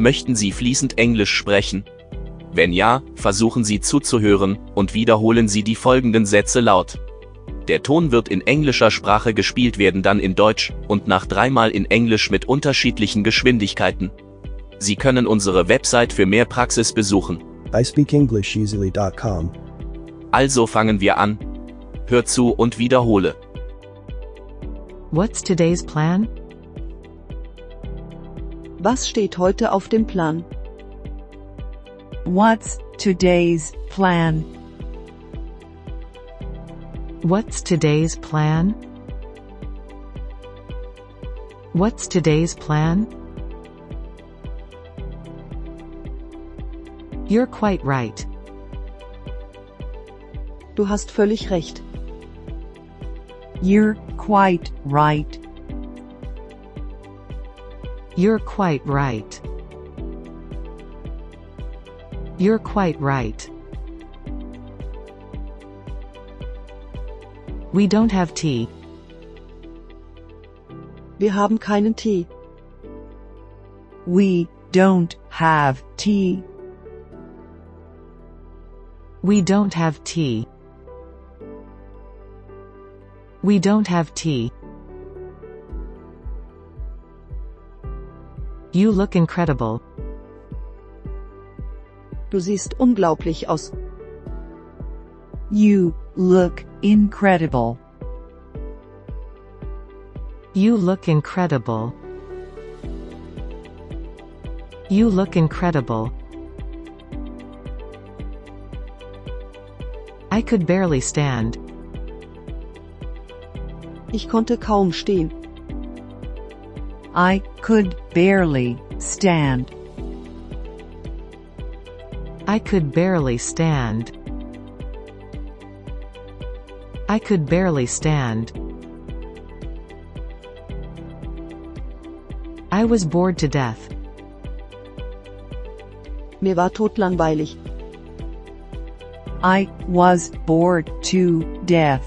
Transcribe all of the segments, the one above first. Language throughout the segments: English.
Möchten Sie fließend Englisch sprechen? Wenn ja, versuchen Sie zuzuhören und wiederholen Sie die folgenden Sätze laut. Der Ton wird in englischer Sprache gespielt werden, dann in Deutsch und nach dreimal in Englisch mit unterschiedlichen Geschwindigkeiten. Sie können unsere Website für mehr Praxis besuchen. ispeakenglisheasily.com. Also fangen wir an. Hör zu und wiederhole. What's today's plan? Was steht heute auf dem Plan? What's today's plan? What's today's plan? What's today's plan? You're quite right. Du hast völlig recht. You're quite right. You're quite right. You're quite right. We don't have tea. Wir haben keinen Tee. We don't have tea. We don't have tea. We don't have tea. You look incredible. Du siehst unglaublich aus. You look incredible. You look incredible. You look incredible. I could barely stand. Ich konnte kaum stehen. I could barely stand. I could barely stand. I could barely stand. I was bored to death. Mir war totlangweilig. I was bored to death.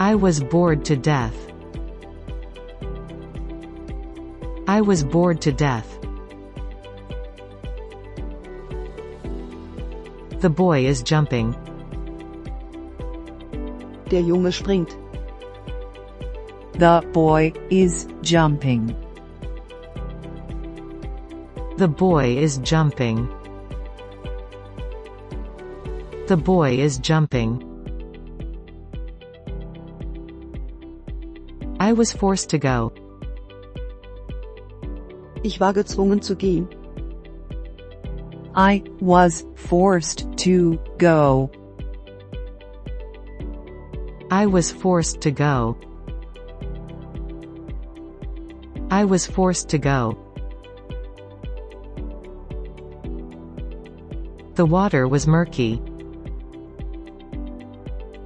I was bored to death. I was bored to death. The boy is jumping. Der Junge springt. The boy is jumping. The boy is jumping. The boy is jumping. I was forced to go. Ich war gezwungen zu gehen. I was forced to go. I was forced to go. I was forced to go. The water was murky.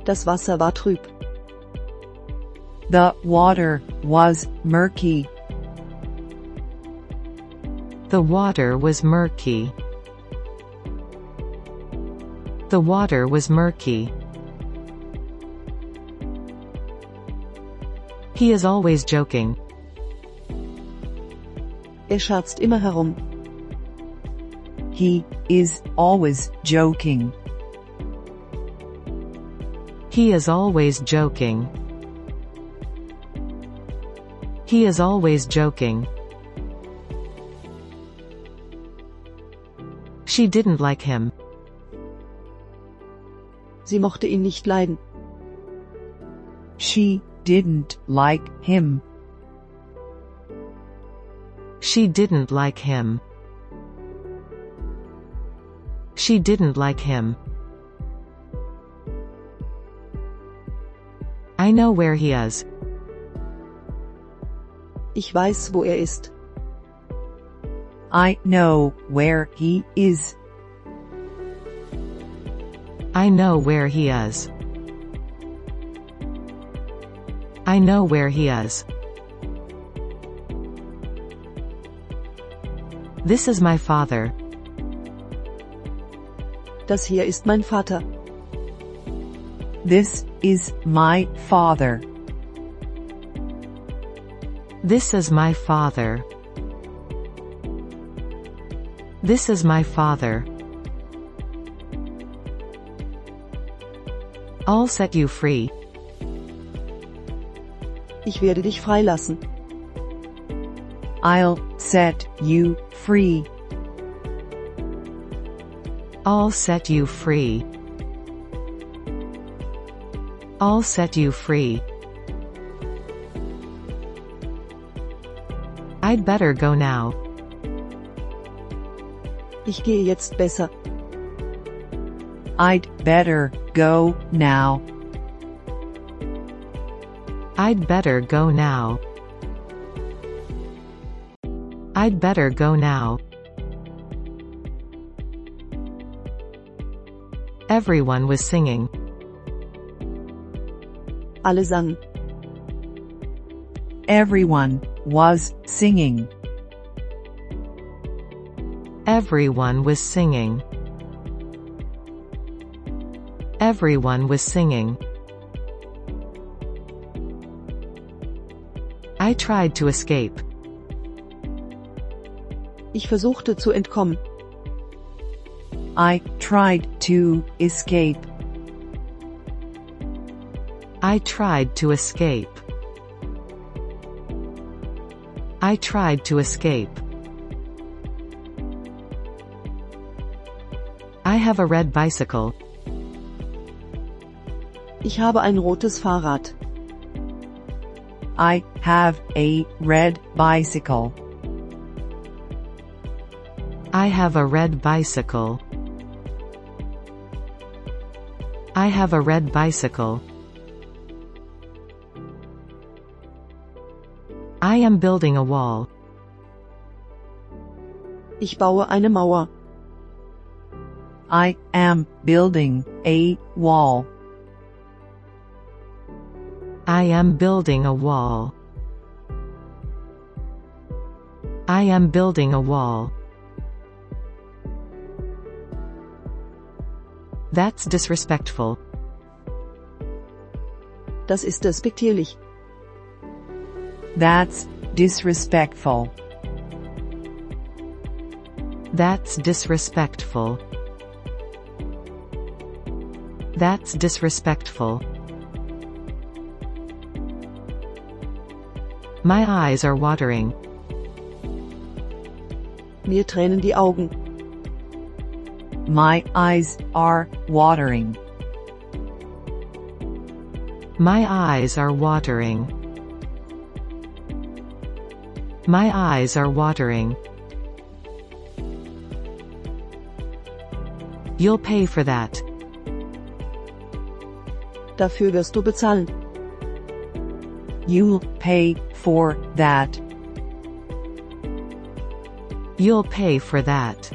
Das Wasser war trüb. The water was murky. The water was murky. The water was murky. He is always joking. Er scherzt immer herum. He is always joking. He is always joking. He is always joking. She didn't like him. Sie mochte ihn nicht leiden. She didn't like him. She didn't like him. She didn't like him. I know where he is. Ich weiß, wo er ist. I know where he is. I know where he is. I know where he is. This is my father. Das hier ist mein Vater. This is my father. This is my father. This is my father. I'll set you free. Ich werde dich freilassen. I'll set you free. I'll set you free. I'll set you free. I'd better go now. Ich gehe jetzt besser. I'd better go now. I'd better go now. I'd better go now. Everyone was singing. Alle sangen. Everyone was singing. Everyone was singing. Everyone was singing. I tried to escape. Ich versuchte zu entkommen. I tried to escape. I tried to escape. I tried to escape. Have a red bicycle. Ich habe ein rotes Fahrrad. I have a red bicycle. I have a red bicycle. I have a red bicycle. I am building a wall. Ich baue eine Mauer. I am building a wall. I am building a wall. I am building a wall. That's disrespectful. Das ist despektierlich. That's disrespectful. That's disrespectful. That's disrespectful. My eyes are watering. Mir tränen die Augen. My eyes are watering. My eyes are watering. My eyes are watering. You'll pay for that. Dafür wirst du bezahlen. You'll pay for that. You'll pay for that.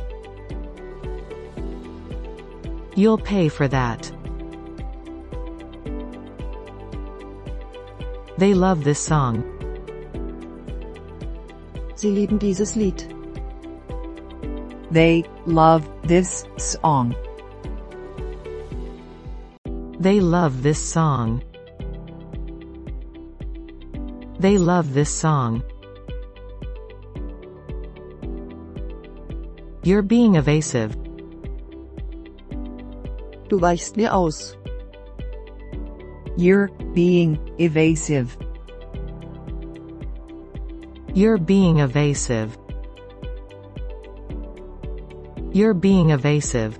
You'll pay for that. They love this song. Sie lieben dieses Lied. They love this song. They love this song. They love this song. You're being evasive. Du weichst mir aus. You're being evasive. You're being evasive. You're being evasive.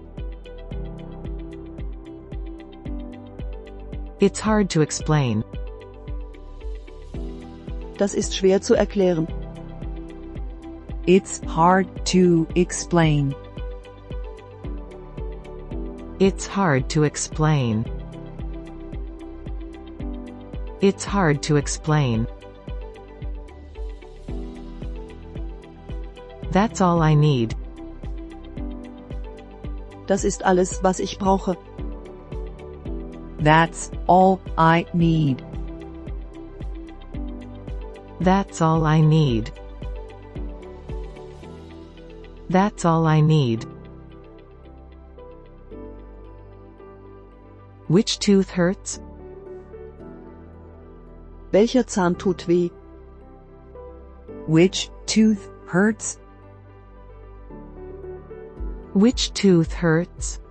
It's hard to explain. Das ist schwer zu erklären. It's hard to explain. It's hard to explain. It's hard to explain. That's all I need. Das ist alles, was ich brauche. That's all I need. That's all I need. That's all I need. Which tooth hurts? Welcher Zahn tut weh? Which tooth hurts? Which tooth hurts?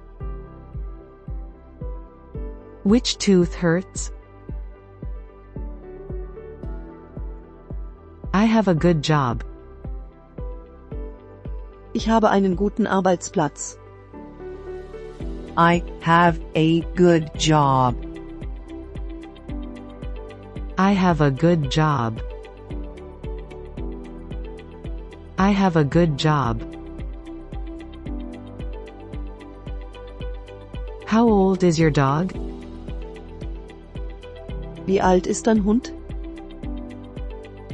Which tooth hurts? I have a good job. Ich habe einen guten Arbeitsplatz. I have a good job. I have a good job. I have a good job. How old is your dog? Wie alt ist dein Hund?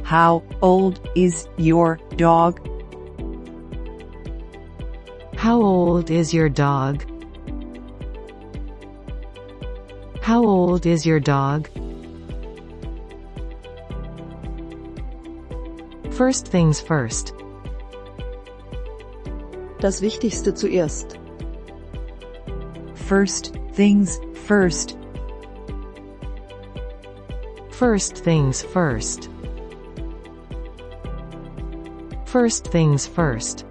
How old is your dog? How old is your dog? How old is your dog? First things first. Das Wichtigste zuerst. First things first. First things first. First things first.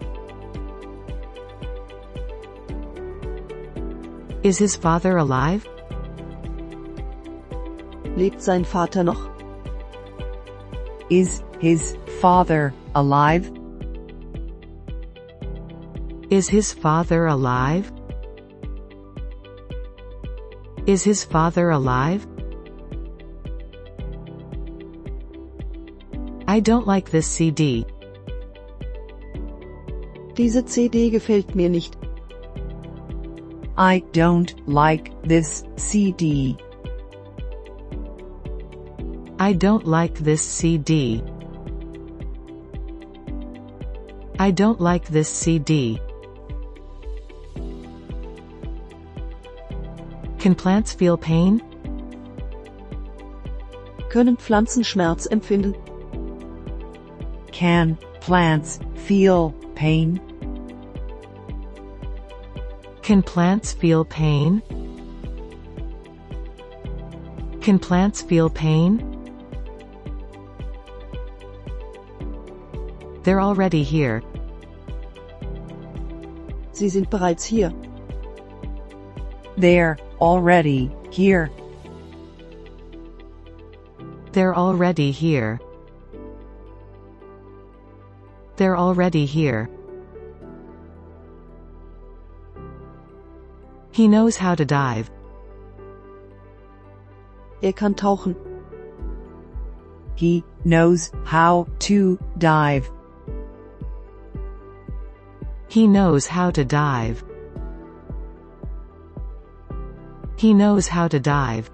Is his father alive? Lebt sein Vater noch? Is his father alive? Is his father alive? Is his father alive? I don't like this CD. Diese CD gefällt mir nicht. I don't like this CD. I don't like this CD. I don't like this CD. Can plants feel pain? Können Pflanzen Schmerz empfinden? Can plants feel pain? Can plants feel pain? Can plants feel pain? They're already here. Sie sind bereits hier. They're already here. They're already here. They're already here. He knows how to dive. Er kann tauchen. He knows how to dive. He knows how to dive. He knows how to dive.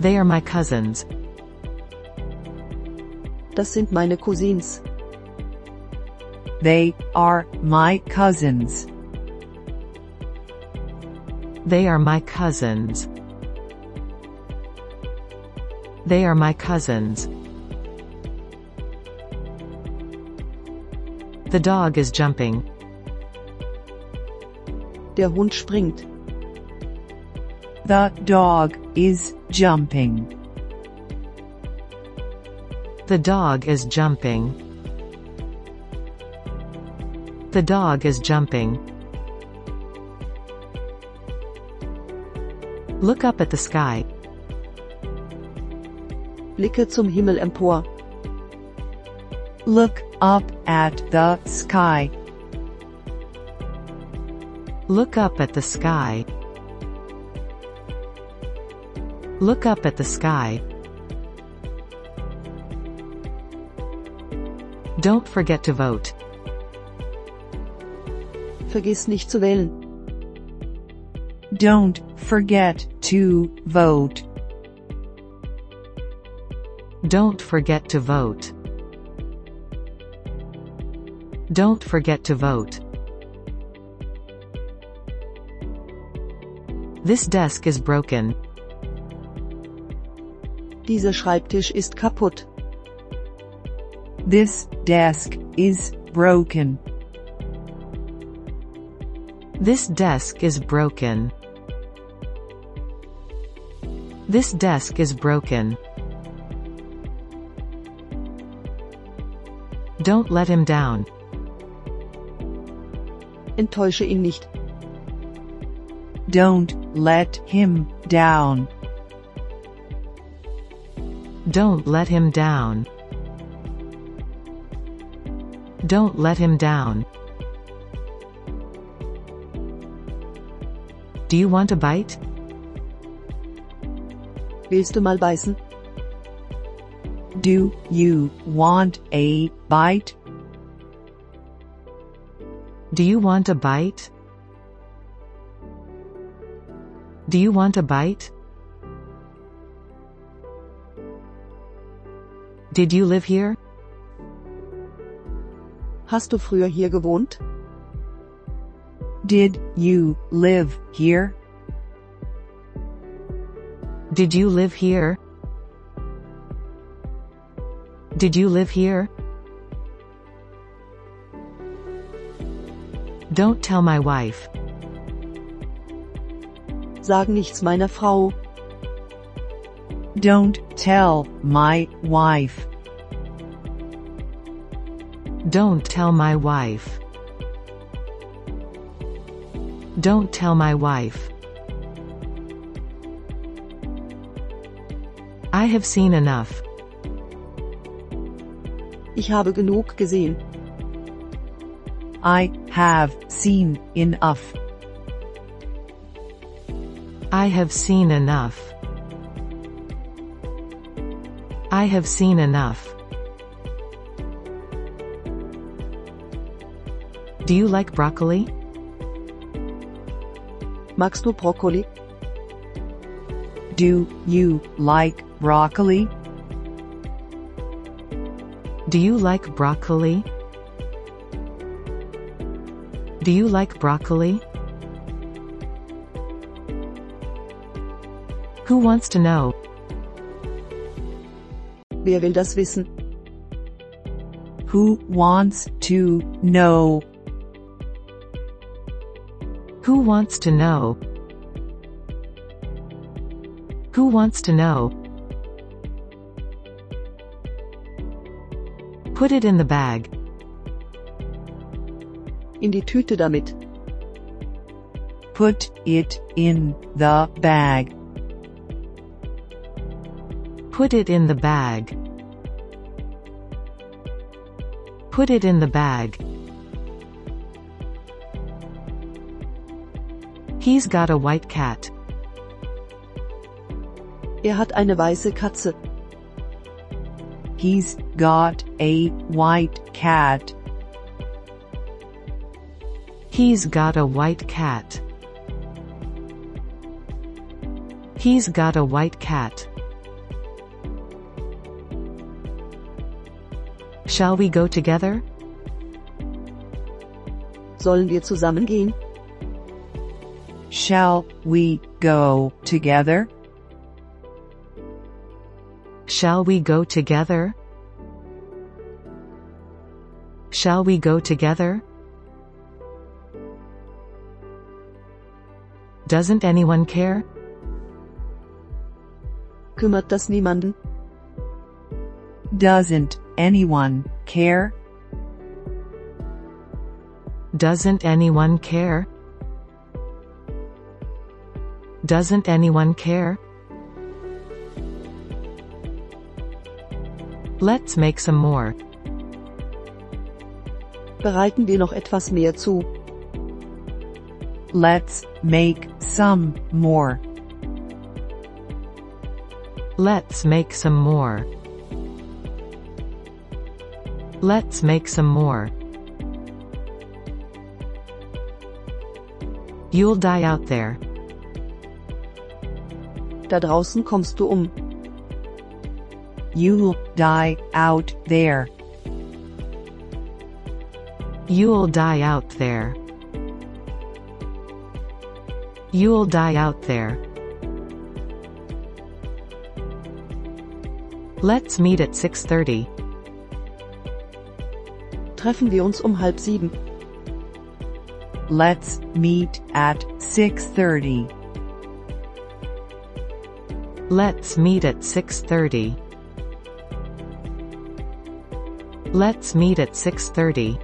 They are my cousins. Das sind meine Cousins. They are my cousins. They are my cousins. They are my cousins. The dog is jumping. Der Hund springt. The dog is jumping. The dog is jumping. The dog is jumping. Look up at the sky. Blicke zum Himmel empor. Look up at the sky. Look up at the sky. Look up at the sky. Don't forget to vote. Vergiss nicht zu wählen. Don't forget to vote. Don't forget to vote. Don't forget to vote. This desk is broken. Dieser Schreibtisch ist kaputt. This desk is broken. This desk is broken. This desk is broken. Don't let him down. Enttäusche ihn nicht. Don't let him down. Don't let him down. Don't let him down. Do you want a bite? Willst du mal beißen? Do you want a bite? Do you want a bite? Do you want a bite? Did you live here? Hast du früher hier gewohnt? Did you live here? Did you live here? Did you live here? Don't tell my wife. Sag nichts meiner Frau. Don't tell my wife. Don't tell my wife. Don't tell my wife. I have seen enough. Ich habe genug gesehen. I have seen enough. I have seen enough. I have seen enough. Do you like broccoli? Magst du Brokkoli? Do you like broccoli? Do you like broccoli? Do you like broccoli? Who wants to know? Wer will das wissen? Who wants to know? Who wants to know? Who wants to know? Put it in the bag. In die Tüte damit. Put it in the bag. Put it in the bag. Put it in the bag. He's got a white cat. Er hat eine weiße Katze. He's got a white cat. He's got a white cat. He's got a white cat. Shall we go together? Sollen wir zusammen gehen? Shall we go together? Shall we go together? Shall we go together? Doesn't anyone care? Kümmert das niemanden? Doesn't anyone care? Doesn't anyone care? Doesn't anyone care? Let's make some more. Bereiten wir noch etwas mehr zu. Let's make some more. Let's make some more. Let's make some more. You'll die out there. Da draußen kommst du um. You'll die out there. You'll die out there. You'll die out there. Let's meet at 6.30. Treffen wir uns um halb sieben. Let's meet at 6:30. Let's meet at 6.30. Let's meet at 6.30.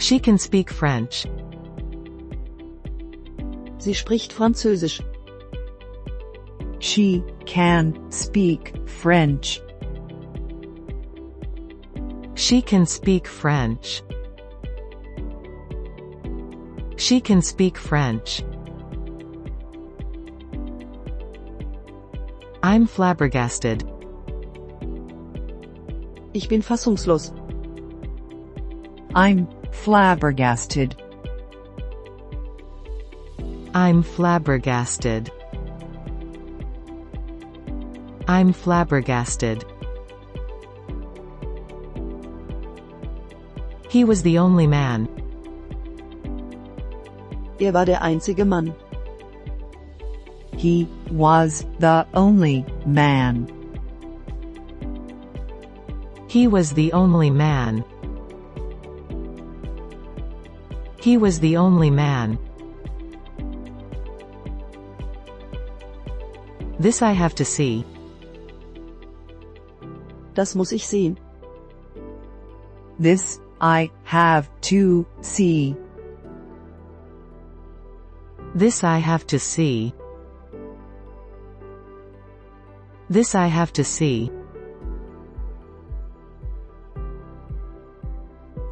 She can speak French. Sie spricht Französisch. She can speak French. She can speak French. She can speak French. I'm flabbergasted. Ich bin fassungslos. I'm flabbergasted. I'm flabbergasted. I'm flabbergasted. He was the only man. Er war der einzige Mann. He was the only man. He was the only man. He was the only man. This I have to see. Das muss ich sehen. This I have to see. This I have to see. This I have to see.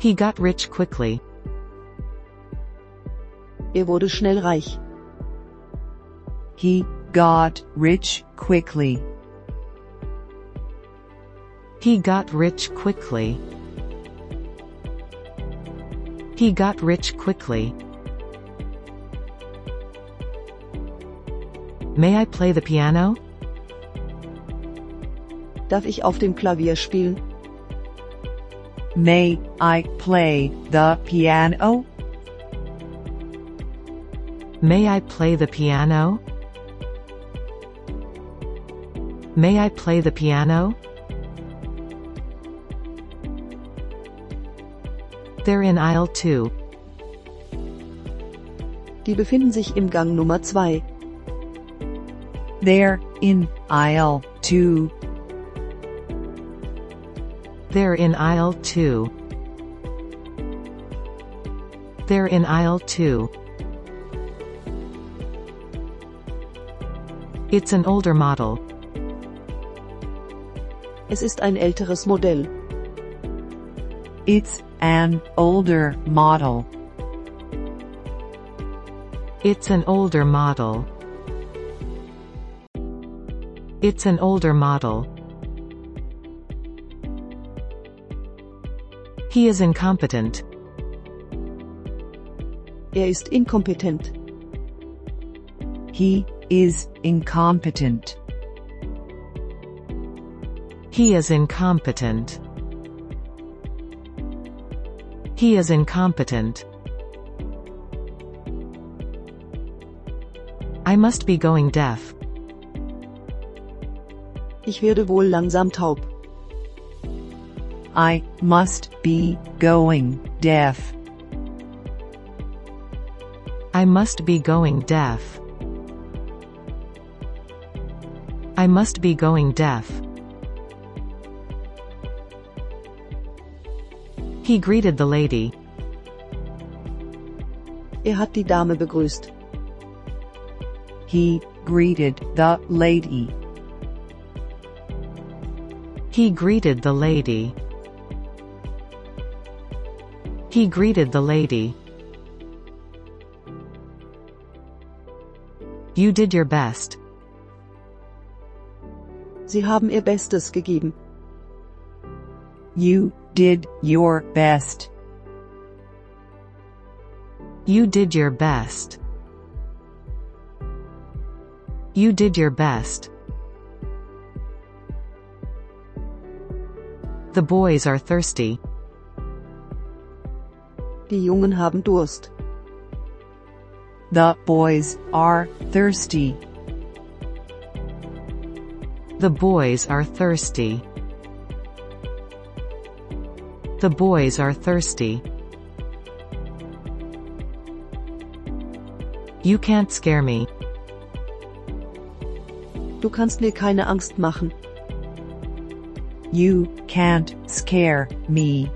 He got rich quickly. Er wurde schnell reich. He got rich quickly. He got rich quickly. He got rich quickly. May I play the piano? Darf ich auf dem Klavier spielen? May I play the piano? May I play the piano? May I play the piano? They're in aisle 2. Die befinden sich im Gang Nummer 2. They're in aisle 2. They're in aisle 2. They're in aisle 2. It's an older model. Es ist ein älteres Modell. It's an older model. It's an older model. It's an older model. He is incompetent. Er ist inkompetent. He is incompetent. He is incompetent. He is incompetent. I must be going deaf. Ich werde wohl langsam taub. I must be going deaf. I must be going deaf. I must be going deaf. He greeted the lady. Er hat die Dame begrüßt. He greeted the lady. He greeted the lady. He greeted the lady. You did your best. Sie haben ihr Bestes gegeben. You did your best. You did your best. You did your best. The boys are thirsty. Die Jungen haben Durst. The boys are thirsty. The boys are thirsty. The boys are thirsty. You can't scare me. Du kannst mir keine Angst machen. You can't scare me.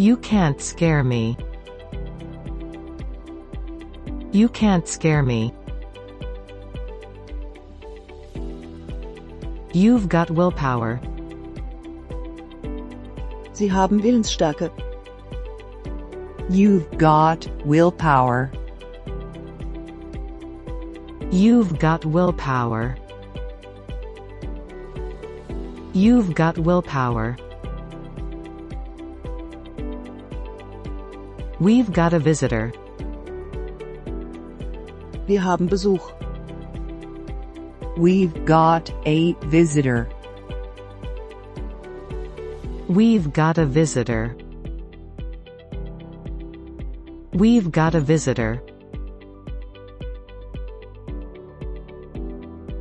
You can't scare me. You can't scare me. You've got willpower. Sie haben Willensstärke. You've got willpower. You've got willpower. You've got willpower. We've got a visitor. Wir haben Besuch. We've got a visitor. We've got a visitor. We've got a visitor.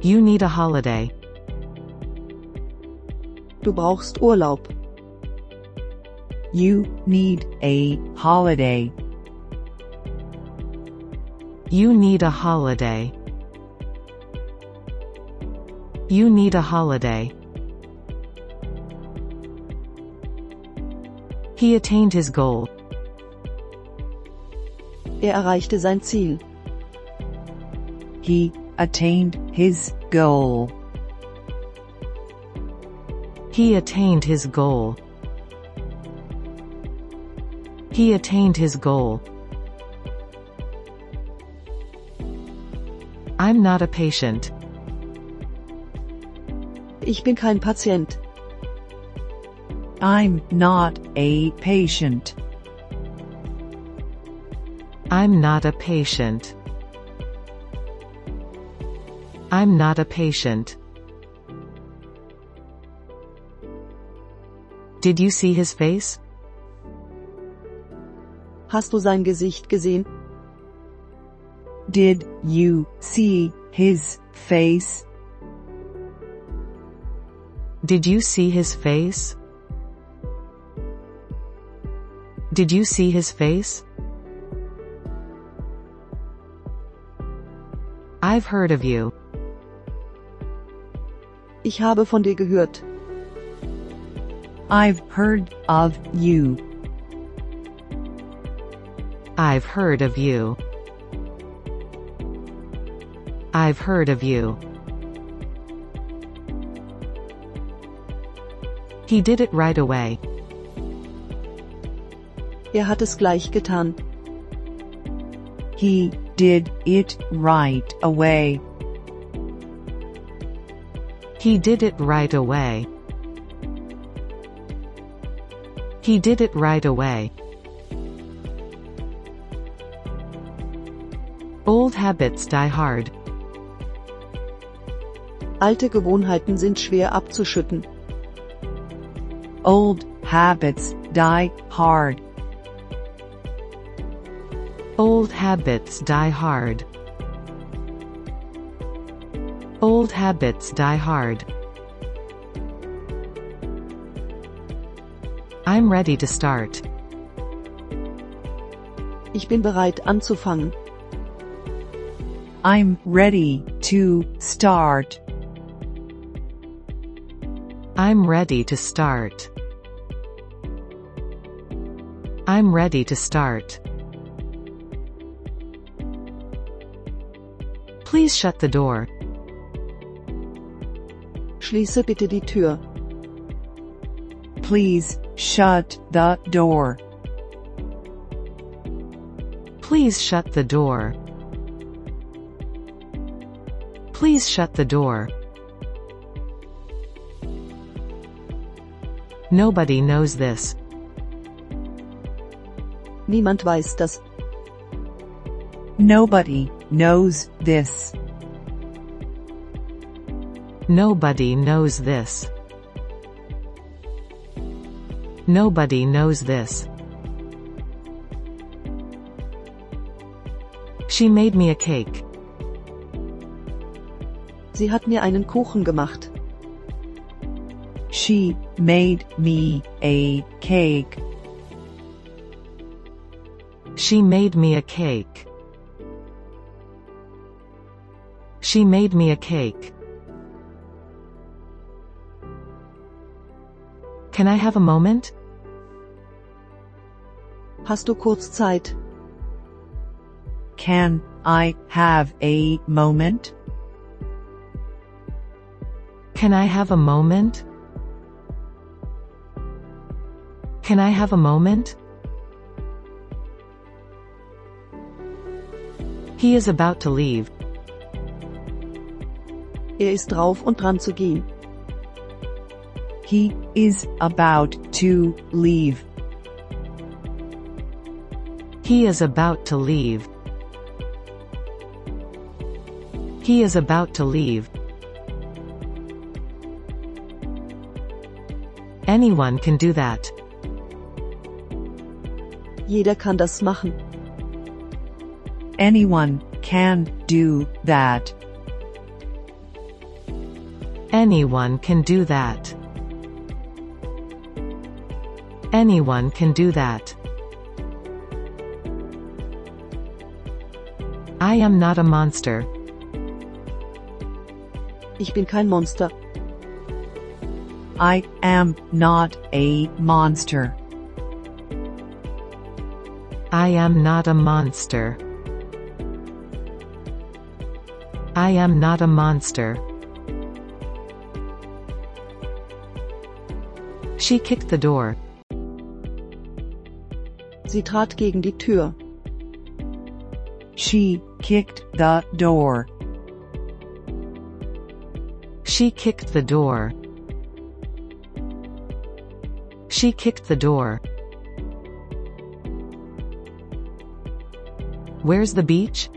You need a holiday. Du brauchst Urlaub. You need a holiday. You need a holiday. You need a holiday. He attained his goal. Er erreichte sein Ziel. He attained his goal. He attained his goal. He attained his goal. I'm not a patient. Ich bin kein Patient. I'm not a patient. I'm not a patient. I'm not a patient. Did you see his face? Hast du sein Gesicht gesehen? Did you see his face? Did you see his face? Did you see his face? I've heard of you. Ich habe von dir gehört. I've heard of you. I've heard of you. I've heard of you. He did it right away. Er hat es gleich getan. He did it right away. He did it right away. He did it right away. Old habits die hard. Alte Gewohnheiten sind schwer abzuschütten. Old habits die hard. Old habits die hard. Old habits die hard. I'm ready to start. Ich bin bereit anzufangen. I'm ready to start. I'm ready to start. I'm ready to start. Please shut the door. Schließe bitte die Tür. Please shut the door. Please shut the door. Please shut the door. Nobody knows this. Niemand weiß das. Nobody knows this. Nobody knows this. Nobody knows this. She made me a cake. Sie hat mir einen Kuchen gemacht. She made me a cake. She made me a cake. She made me a cake. Can I have a moment? Hast du kurz Zeit? Can I have a moment? Can I have a moment? Can I have a moment? He is about to leave. Er ist drauf und dran zu gehen. He is about to leave. He is about to leave. He is about to leave. Anyone can do that. Jeder kann das machen. Anyone can do that. Anyone can do that. Anyone can do that. I am not a monster. Ich bin kein Monster. I am not a monster. I am not a monster. I am not a monster. She kicked the door. Sie trat gegen die Tür. She kicked the door. She kicked the door. She kicked the door. Where's the beach?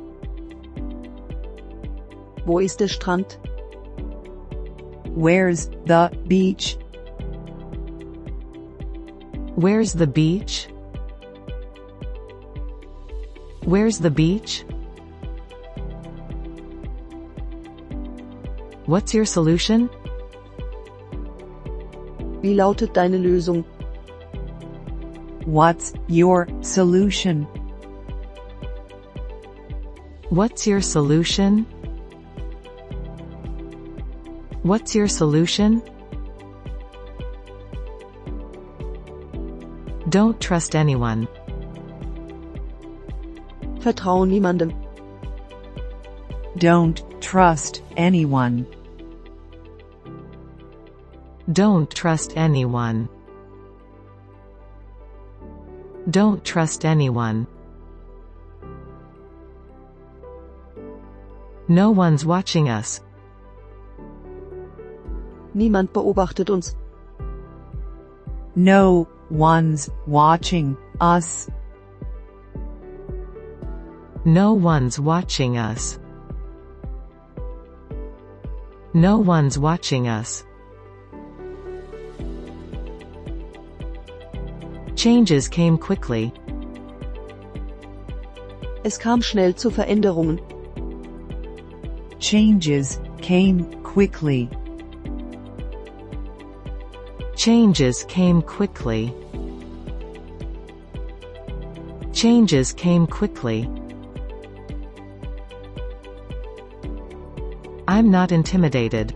Wo ist der Strand? Where's the beach? Where's the beach? Where's the beach? What's your solution? Wie lautet deine Lösung? What's your solution? What's your solution? What's your solution? Don't trust anyone. Vertrau niemandem. Don't trust anyone. Don't trust anyone. Don't trust anyone. No one's watching us. Niemand beobachtet uns. No one's watching us. No one's watching us. No one's watching us. Changes came quickly. Es kam schnell zu Veränderungen. Changes came quickly. Changes came quickly. Changes came quickly. I'm not intimidated.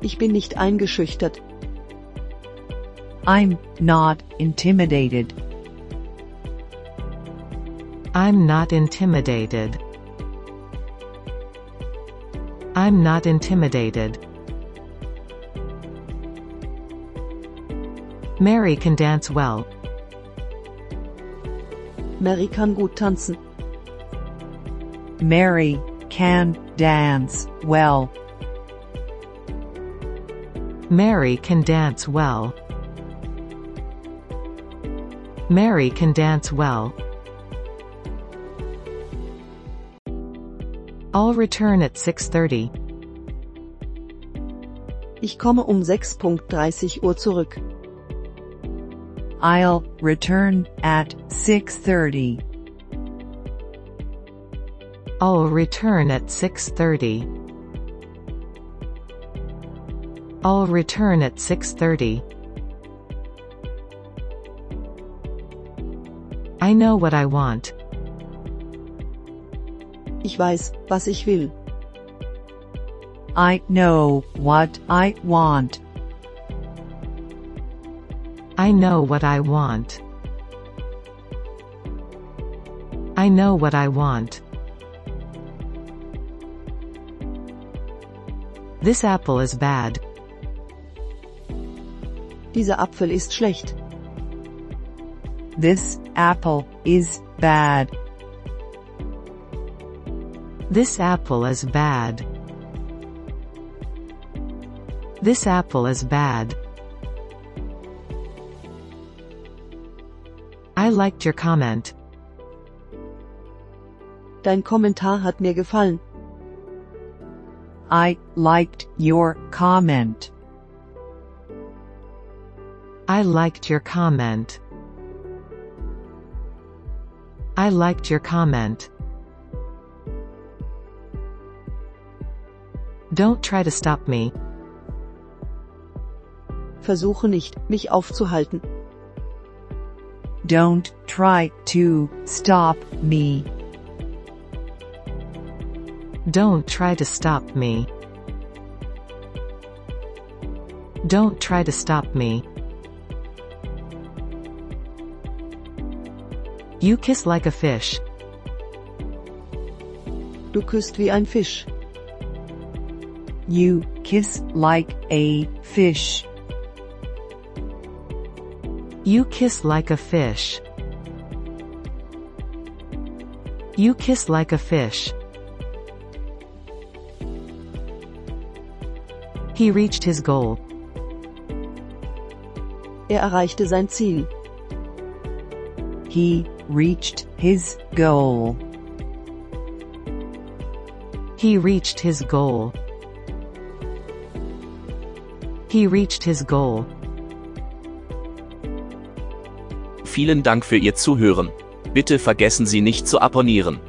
Ich bin nicht eingeschüchtert. I'm not intimidated. I'm not intimidated. I'm not intimidated. Mary can dance well. Mary kann gut tanzen. Mary can dance well. Mary can dance well. Mary can dance well. I'll return at 6.30. Ich komme um 6.30 Uhr zurück. I'll return at 6:30. I'll return at 6.30. I'll return at 6.30. I know what I want. Ich weiß, was ich will. I know what I want. I know what I want. I know what I want. This apple is bad. Dieser Apfel ist schlecht. This apple is bad. This apple is bad. This apple is bad. I liked your comment. Dein Kommentar hat mir gefallen. I liked your comment. I liked your comment. I liked your comment. Don't try to stop me. Versuche nicht, mich aufzuhalten. Don't try to stop me. Don't try to stop me. Don't try to stop me. You kiss like a fish. Du küsst wie ein Fisch. You kiss like a fish. You kiss like a fish. You kiss like a fish. He reached his goal. Er erreichte sein Ziel. He reached his goal. He reached his goal. He reached his goal. Vielen Dank für Ihr Zuhören. Bitte vergessen Sie nicht zu abonnieren.